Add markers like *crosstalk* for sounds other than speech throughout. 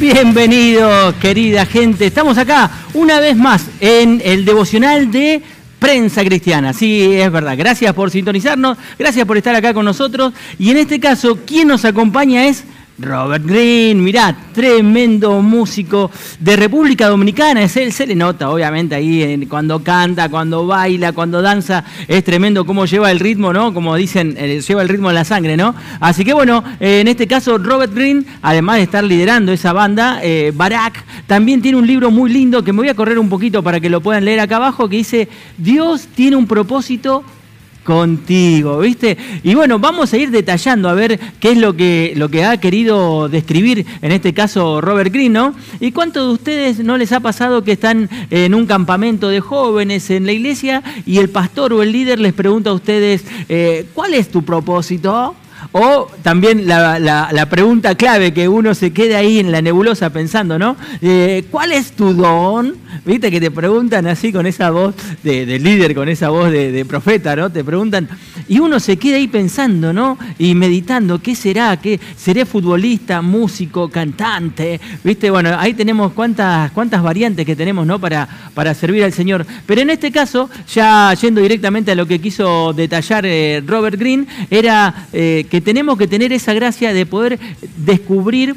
Bienvenidos, querida gente. Estamos acá una vez más en el devocional de Prensa Cristiana. Sí, es verdad. Gracias por sintonizarnos, gracias por estar acá con nosotros. Y en este caso, quien nos acompaña es Robert Green, mirá, tremendo músico de República Dominicana, es él, se le nota obviamente ahí cuando canta, cuando baila, cuando danza, es tremendo cómo lleva el ritmo, ¿no? Como dicen, eh, lleva el ritmo de la sangre, ¿no? Así que bueno, eh, en este caso Robert Green, además de estar liderando esa banda, eh, Barak, también tiene un libro muy lindo que me voy a correr un poquito para que lo puedan leer acá abajo, que dice, Dios tiene un propósito contigo, ¿viste? Y bueno, vamos a ir detallando a ver qué es lo que, lo que ha querido describir, en este caso Robert Greene, ¿no? ¿Y cuántos de ustedes no les ha pasado que están en un campamento de jóvenes en la iglesia y el pastor o el líder les pregunta a ustedes, eh, ¿cuál es tu propósito? O también la, pregunta clave que uno se quede ahí en la nebulosa pensando, ¿no? Eh, ¿Cuál es tu don? Viste que te preguntan así con esa voz de, líder, con esa voz de, profeta, ¿no? Te preguntan, y uno se queda ahí pensando, ¿no? Y meditando, ¿qué será? ¿Qué, ¿Seré futbolista, músico, cantante? ¿Viste? Bueno, ahí tenemos cuántas, cuántas variantes que tenemos, ¿no? Para, para servir al Señor. Pero en este caso, ya yendo directamente a lo que quiso detallar eh, Robert Green, era eh, que tenemos que tener esa gracia de poder descubrir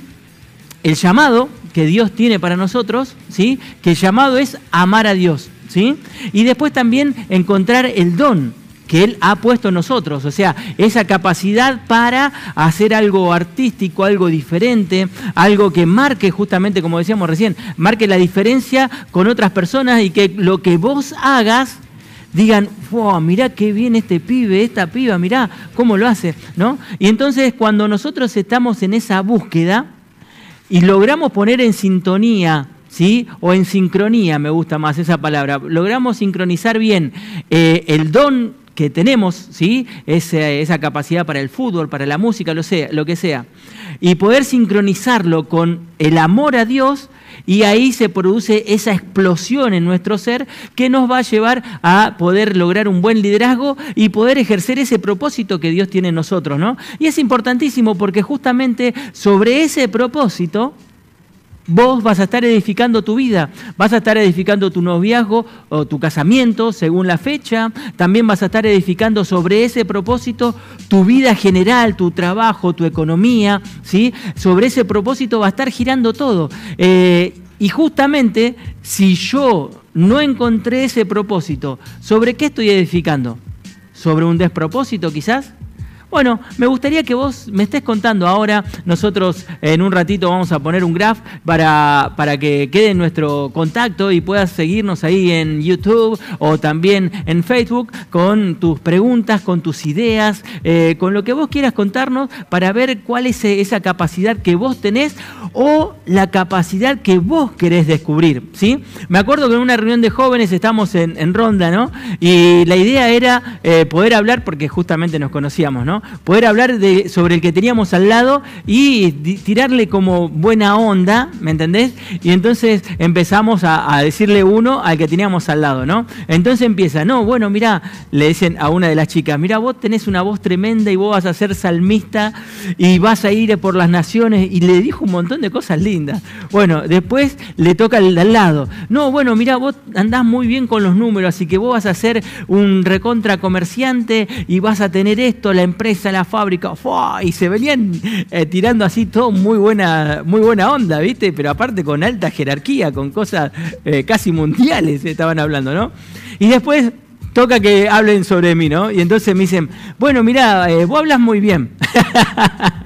el llamado que Dios tiene para nosotros, ¿sí? Que el llamado es amar a Dios, ¿sí? Y después también encontrar el don que Él ha puesto en nosotros, o sea, esa capacidad para hacer algo artístico, algo diferente, algo que marque justamente, como decíamos recién, marque la diferencia con otras personas y que lo que vos hagas digan, wow, mirá qué bien este pibe, esta piba, mirá cómo lo hace, ¿no? Y entonces cuando nosotros estamos en esa búsqueda y logramos poner en sintonía, ¿sí? O en sincronía, me gusta más esa palabra, logramos sincronizar bien eh, el don que tenemos, ¿sí? Esa, capacidad para el fútbol, para la música, lo, sea, lo que sea, y poder sincronizarlo con el amor a Dios, y ahí se produce esa explosión en nuestro ser que nos va a llevar a poder lograr un buen liderazgo y poder ejercer ese propósito que Dios tiene en nosotros, ¿no? Y es importantísimo porque justamente sobre ese propósito Vos vas a estar edificando tu vida, vas a estar edificando tu noviazgo o tu casamiento según la fecha, también vas a estar edificando sobre ese propósito tu vida general, tu trabajo, tu economía, ¿sí? Sobre ese propósito va a estar girando todo. Eh, y justamente si yo no encontré ese propósito, ¿sobre qué estoy edificando? ¿Sobre un despropósito quizás? Bueno, me gustaría que vos me estés contando ahora. Nosotros en un ratito vamos a poner un graph para, para que quede nuestro contacto y puedas seguirnos ahí en YouTube o también en Facebook con tus preguntas, con tus ideas, eh, con lo que vos quieras contarnos para ver cuál es esa capacidad que vos tenés o la capacidad que vos querés descubrir. ¿sí? Me acuerdo que en una reunión de jóvenes estamos en, Ronda, ¿no? Y la idea era eh, poder hablar, porque justamente nos conocíamos, ¿no? Poder hablar sobre el que teníamos al lado y tirarle como buena onda, ¿me entendés? Y entonces empezamos a, decirle uno al que teníamos al lado, ¿no? Entonces empieza, no, bueno, mira, le dicen a una de las chicas, mira, vos tenés una voz tremenda y vos vas a ser salmista y vas a ir por las naciones y le dijo un montón de cosas lindas. Bueno, después le toca al, al lado, no, bueno, mira, vos andás muy bien con los números, así que vos vas a ser un recontra comerciante y vas a tener esto, la empresa a la fábrica, y se venían eh, tirando así todo muy buena, muy buena onda, ¿viste? Pero aparte con alta jerarquía, con cosas eh, casi mundiales *laughs* estaban hablando, ¿no? Y después toca que hablen sobre mí, ¿no? Y entonces me dicen, bueno, mira, eh, vos hablas muy bien. *laughs*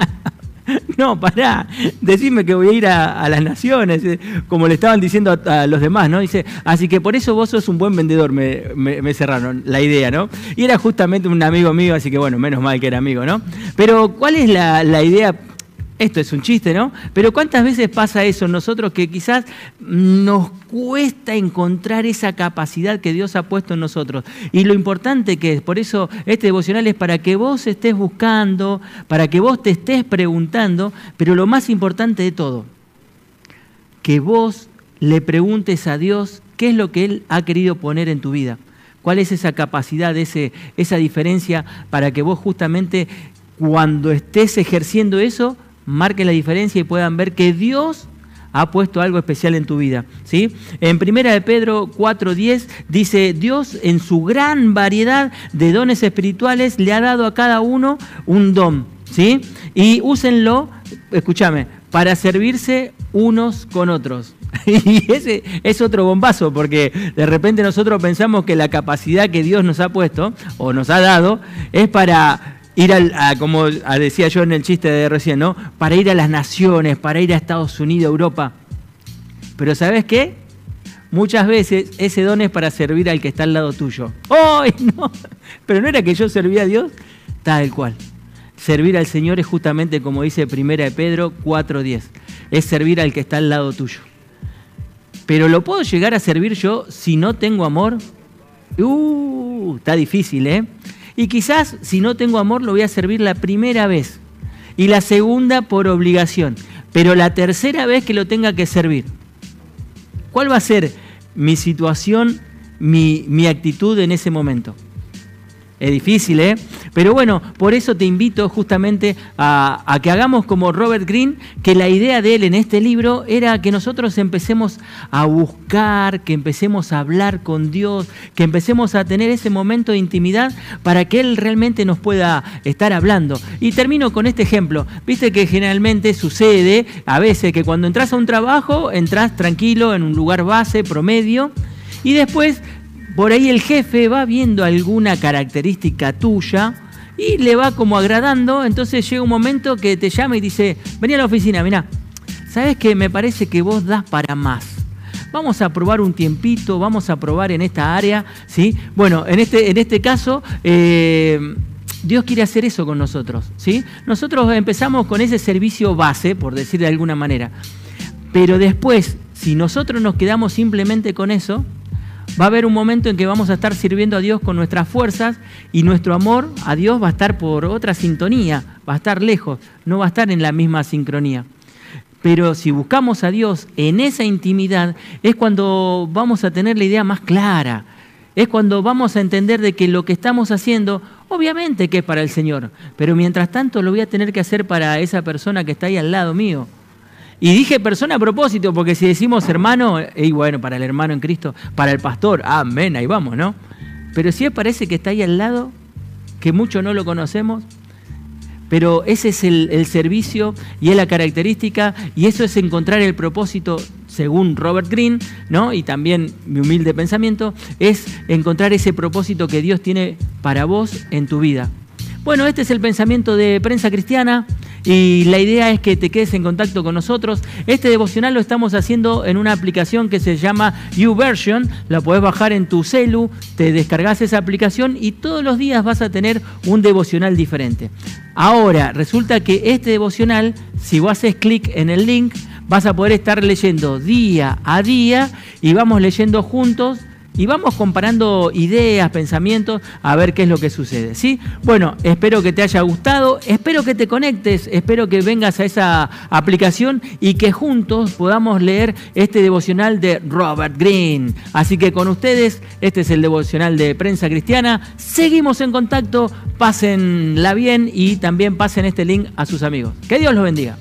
*laughs* No, pará, decime que voy a ir a, las naciones, eh, como le estaban diciendo a, los demás, ¿no? Dice, así que por eso vos sos un buen vendedor, me, cerraron la idea, ¿no? Y era justamente un amigo mío, así que bueno, menos mal que era amigo, ¿no? Pero ¿cuál es la, la idea esto es un chiste, ¿no? Pero ¿cuántas veces pasa eso nosotros que quizás nos cuesta encontrar esa capacidad que Dios ha puesto en nosotros? Y lo importante que es, por eso este devocional es para que vos estés buscando, para que vos te estés preguntando, pero lo más importante de todo, que vos le preguntes a Dios qué es lo que Él ha querido poner en tu vida. ¿Cuál es esa capacidad, ese, esa diferencia para que vos justamente cuando estés ejerciendo eso, marquen la diferencia y puedan ver que Dios ha puesto algo especial en tu vida. ¿sí? En Primera de Pedro 4.10 dice, Dios en su gran variedad de dones espirituales le ha dado a cada uno un don. ¿sí? Y úsenlo, escúchame, para servirse unos con otros. *laughs* Y ese es otro bombazo, porque de repente nosotros pensamos que la capacidad que Dios nos ha puesto o nos ha dado es para ir a, como decía yo en el chiste de recién, ¿no? Para ir a las naciones, para ir a Estados Unidos, Europa. Pero ¿sabes qué? Muchas veces ese don es para servir al que está al lado tuyo. *laughs* ¡Ay, no! Pero no era que yo servía a Dios, tal cual. Servir al Señor es justamente como dice Primera de Pedro 4.10. Es servir al que está al lado tuyo. Pero ¿lo puedo llegar a servir yo si no tengo amor? Uh, está difícil, ¿eh? Y quizás si no tengo amor lo voy a servir la primera vez y la segunda por obligación, pero la tercera vez que lo tenga que servir. ¿Cuál va a ser mi situación, mi, actitud en ese momento? Es difícil, ¿eh? Pero bueno, por eso te invito justamente a, que hagamos como Robert Greene, que la idea de él en este libro era que nosotros empecemos a buscar, que empecemos a hablar con Dios, que empecemos a tener ese momento de intimidad para que Él realmente nos pueda estar hablando. Y termino con este ejemplo. Viste que generalmente sucede a veces que cuando entras a un trabajo, entras tranquilo en un lugar base, promedio, y después por ahí el jefe va viendo alguna característica tuya y le va como agradando, entonces llega un momento que te llama y dice, vení a la oficina, mirá, ¿sabes que me parece que vos das para más? Vamos a probar un tiempito, vamos a probar en esta área, ¿sí? Bueno, en este, en este caso... Eh, Dios quiere hacer eso con nosotros, ¿sí? Nosotros empezamos con ese servicio base, por decir de alguna manera. Pero después, si nosotros nos quedamos simplemente con eso, va a haber un momento en que vamos a estar sirviendo a Dios con nuestras fuerzas y nuestro amor a Dios va a estar por otra sintonía, va a estar lejos, no va a estar en la misma sincronía. Pero si buscamos a Dios en esa intimidad es cuando vamos a tener la idea más clara, es cuando vamos a entender de que lo que estamos haciendo, obviamente que es para el Señor, pero mientras tanto lo voy a tener que hacer para esa persona que está ahí al lado mío. Y dije persona a propósito, porque si decimos hermano, y bueno, para el hermano en Cristo, para el pastor, amén, ahí vamos, ¿no? Pero si parece que está ahí al lado, que mucho no lo conocemos, pero ese es el, servicio y es la característica, y eso es encontrar el propósito, según Robert Greene, ¿no? y también mi humilde pensamiento, es encontrar ese propósito que Dios tiene para vos en tu vida. Bueno, este es el pensamiento de prensa cristiana. Y la idea es que te quedes en contacto con nosotros. Este devocional lo estamos haciendo en una aplicación que se llama YouVersion. La podés bajar en tu celu, te descargas esa aplicación y todos los días vas a tener un devocional diferente. Ahora, resulta que este devocional, si vos haces clic en el link, vas a poder estar leyendo día a día y vamos leyendo juntos y vamos comparando ideas, pensamientos, a ver qué es lo que sucede. ¿sí? Bueno, espero que te haya gustado, espero que te conectes, espero que vengas a esa aplicación y que juntos podamos leer este devocional de Robert Greene. Así que con ustedes, este es el devocional de Prensa Cristiana. Seguimos en contacto, pásenla bien y también pasen este link a sus amigos. Que Dios los bendiga.